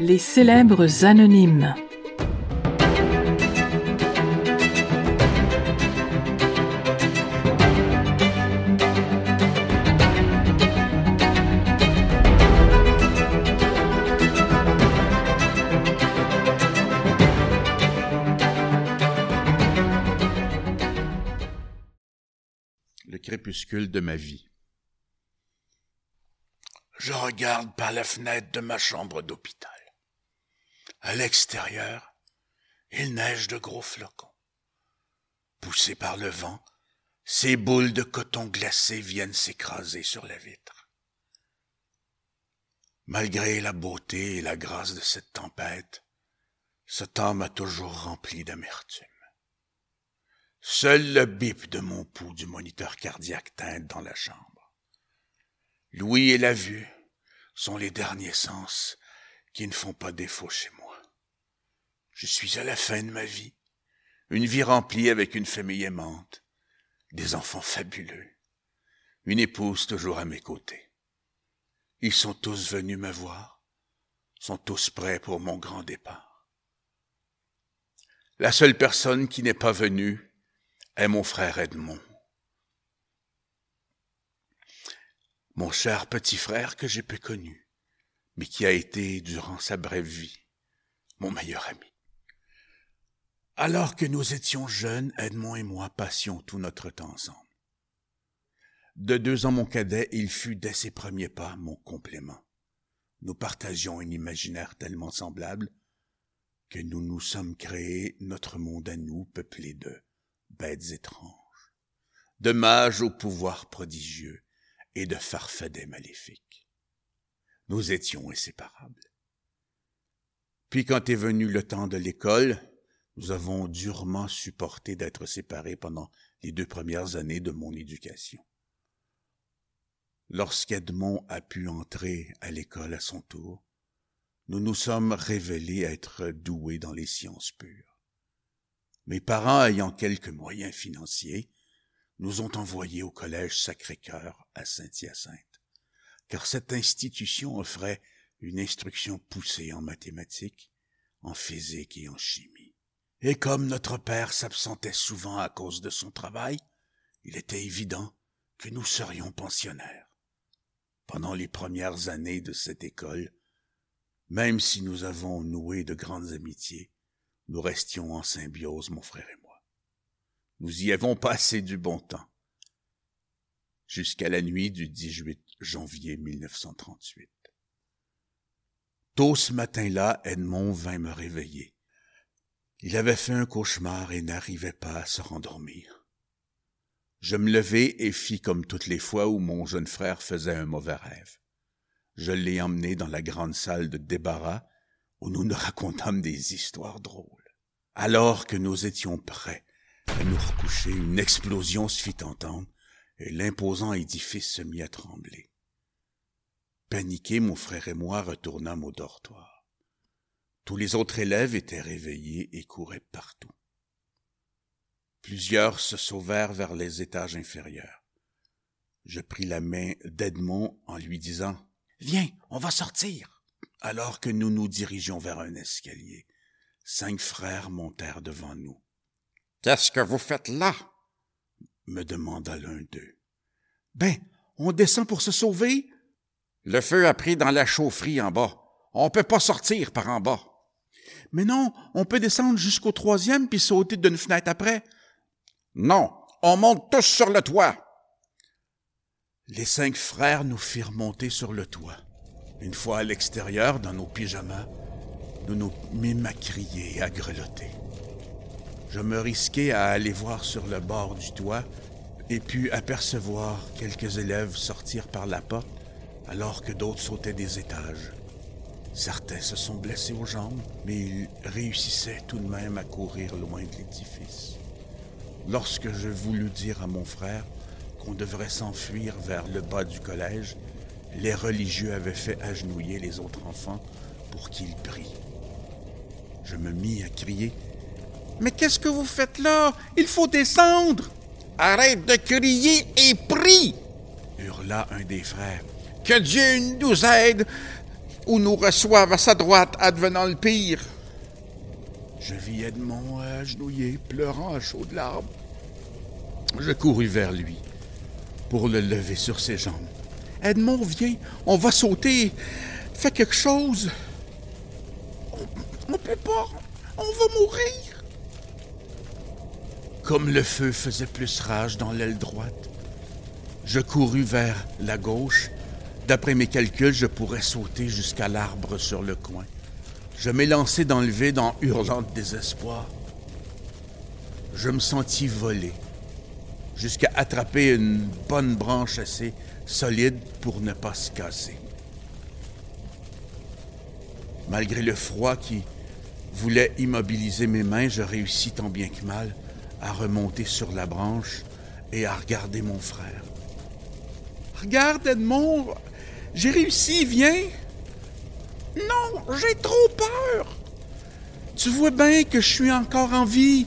Les célèbres anonymes. Le crépuscule de ma vie. Je regarde par la fenêtre de ma chambre d'hôpital. À l'extérieur, il neige de gros flocons. Poussés par le vent, ces boules de coton glacé viennent s'écraser sur la vitre. Malgré la beauté et la grâce de cette tempête, ce temps m'a toujours rempli d'amertume. Seul le bip de mon pouls du moniteur cardiaque teinte dans la chambre. L'ouïe et la vue sont les derniers sens qui ne font pas défaut chez moi. Je suis à la fin de ma vie, une vie remplie avec une famille aimante, des enfants fabuleux, une épouse toujours à mes côtés. Ils sont tous venus me voir, sont tous prêts pour mon grand départ. La seule personne qui n'est pas venue est mon frère Edmond. Mon cher petit frère que j'ai peu connu, mais qui a été, durant sa brève vie, mon meilleur ami. Alors que nous étions jeunes, Edmond et moi passions tout notre temps ensemble. De deux ans mon cadet, il fut dès ses premiers pas mon complément. Nous partagions un imaginaire tellement semblable que nous nous sommes créés notre monde à nous peuplé de bêtes étranges, de mages au pouvoir prodigieux et de farfadets maléfiques. Nous étions inséparables. Puis quand est venu le temps de l'école, nous avons durement supporté d'être séparés pendant les deux premières années de mon éducation. Lorsqu'Edmond a pu entrer à l'école à son tour, nous nous sommes révélés être doués dans les sciences pures. Mes parents ayant quelques moyens financiers, nous ont envoyés au collège Sacré-Cœur à Saint-Hyacinthe, car cette institution offrait une instruction poussée en mathématiques, en physique et en chimie. Et comme notre père s'absentait souvent à cause de son travail, il était évident que nous serions pensionnaires. Pendant les premières années de cette école, même si nous avons noué de grandes amitiés, nous restions en symbiose, mon frère et moi. Nous y avons passé du bon temps, jusqu'à la nuit du 18 janvier 1938. Tôt ce matin-là, Edmond vint me réveiller. Il avait fait un cauchemar et n'arrivait pas à se rendormir. Je me levai et fis comme toutes les fois où mon jeune frère faisait un mauvais rêve. Je l'ai emmené dans la grande salle de débarras où nous nous racontâmes des histoires drôles. Alors que nous étions prêts à nous recoucher, une explosion se fit entendre et l'imposant édifice se mit à trembler. Paniqués, mon frère et moi retournâmes au dortoir. Tous les autres élèves étaient réveillés et couraient partout. Plusieurs se sauvèrent vers les étages inférieurs. Je pris la main d'Edmond en lui disant Viens, on va sortir. Alors que nous nous dirigions vers un escalier, cinq frères montèrent devant nous. Qu'est-ce que vous faites là? me demanda l'un d'eux. Ben, on descend pour se sauver. Le feu a pris dans la chaufferie en bas. On peut pas sortir par en bas. Mais non, on peut descendre jusqu'au troisième puis sauter d'une fenêtre après. Non, on monte tous sur le toit. Les cinq frères nous firent monter sur le toit. Une fois à l'extérieur, dans nos pyjamas, nous nous mîmes à crier et à grelotter. Je me risquai à aller voir sur le bord du toit et pus apercevoir quelques élèves sortir par la porte alors que d'autres sautaient des étages. Certains se sont blessés aux jambes, mais ils réussissaient tout de même à courir loin de l'édifice. Lorsque je voulus dire à mon frère qu'on devrait s'enfuir vers le bas du collège, les religieux avaient fait agenouiller les autres enfants pour qu'ils prient. Je me mis à crier Mais qu'est-ce que vous faites là? Il faut descendre Arrête de crier et prie hurla un des frères. Que Dieu nous aide ou nous reçoive à sa droite advenant le pire. Je vis Edmond agenouillé, pleurant à chaudes larmes. Je courus vers lui pour le lever sur ses jambes. Edmond, viens, on va sauter. Fais quelque chose. On, on peut pas. On va mourir. Comme le feu faisait plus rage dans l'aile droite, je courus vers la gauche. D'après mes calculs, je pourrais sauter jusqu'à l'arbre sur le coin. Je m'élançai dans le vide en hurlant désespoir. Je me sentis voler jusqu'à attraper une bonne branche assez solide pour ne pas se casser. Malgré le froid qui voulait immobiliser mes mains, je réussis tant bien que mal à remonter sur la branche et à regarder mon frère. Regarde, Edmond, j'ai réussi, viens. Non, j'ai trop peur. Tu vois bien que je suis encore en vie.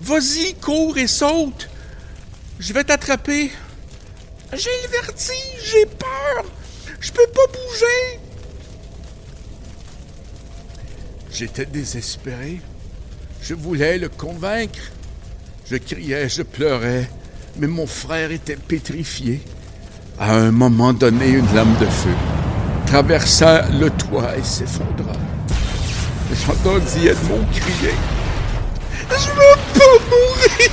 Vas-y, cours et saute. Je vais t'attraper. J'ai le vertige, j'ai peur. Je peux pas bouger. J'étais désespéré. Je voulais le convaincre. Je criais, je pleurais, mais mon frère était pétrifié. À un moment donné, une lame de feu traversa le toit et s'effondra. J'entendis Edmond crier. Je veux pas mourir!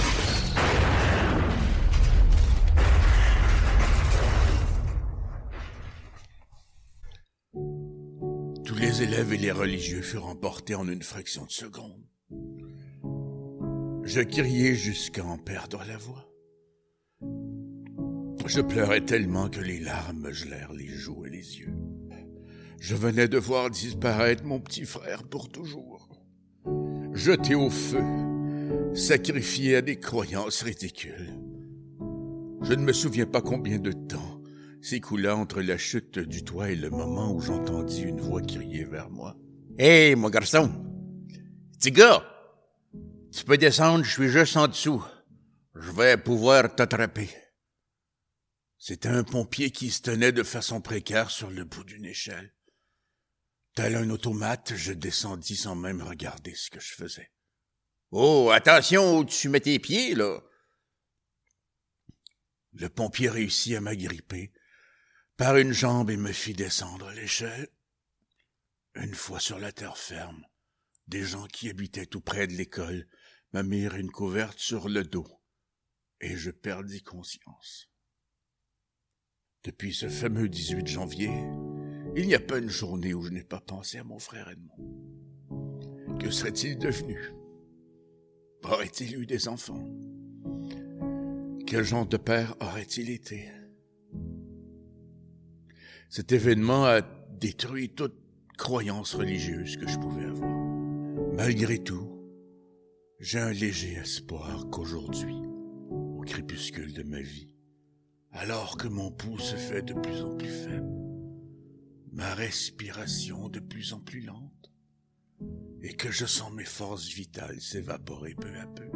Tous les élèves et les religieux furent emportés en une fraction de seconde. Je criai jusqu'à en perdre la voix. Je pleurais tellement que les larmes me gelèrent les joues et les yeux. Je venais de voir disparaître mon petit frère pour toujours. Jeté au feu, sacrifié à des croyances ridicules. Je ne me souviens pas combien de temps s'écoula entre la chute du toit et le moment où j'entendis une voix crier vers moi. Hé, mon garçon! Petit gars! Tu peux descendre, je suis juste en dessous. Je vais pouvoir t'attraper. C'était un pompier qui se tenait de façon précaire sur le bout d'une échelle. Tel un automate, je descendis sans même regarder ce que je faisais. Oh, attention où tu mets tes pieds, là. Le pompier réussit à m'agripper par une jambe et me fit descendre l'échelle. Une fois sur la terre ferme, des gens qui habitaient tout près de l'école me mirent une couverte sur le dos, et je perdis conscience. Depuis ce fameux 18 janvier, il n'y a pas une journée où je n'ai pas pensé à mon frère Edmond. Que serait-il devenu? Aurait-il eu des enfants? Quel genre de père aurait-il été? Cet événement a détruit toute croyance religieuse que je pouvais avoir. Malgré tout, j'ai un léger espoir qu'aujourd'hui, au crépuscule de ma vie, alors que mon pouls se fait de plus en plus faible, ma respiration de plus en plus lente, et que je sens mes forces vitales s'évaporer peu à peu,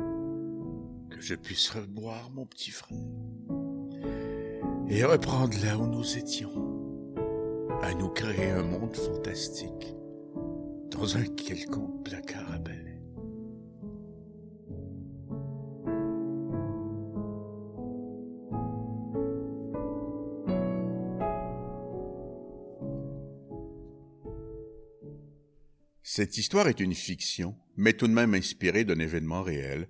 que je puisse reboire mon petit frère et reprendre là où nous étions, à nous créer un monde fantastique dans un quelconque placard à Cette histoire est une fiction, mais tout de même inspirée d'un événement réel,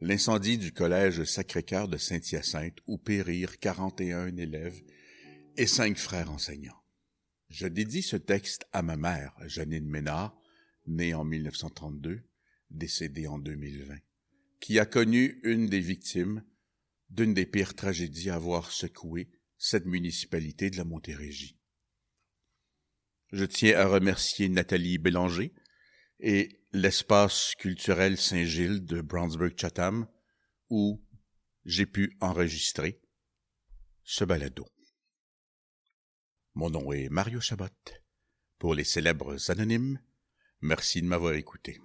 l'incendie du collège Sacré-Cœur de Saint-Hyacinthe où périrent 41 élèves et cinq frères enseignants. Je dédie ce texte à ma mère, Janine Ménard, née en 1932, décédée en 2020, qui a connu une des victimes d'une des pires tragédies à avoir secoué cette municipalité de la Montérégie. Je tiens à remercier Nathalie Bélanger, et l'espace culturel Saint-Gilles de Brownsburg-Chatham, où j'ai pu enregistrer ce balado. Mon nom est Mario Chabot. Pour les célèbres anonymes, merci de m'avoir écouté.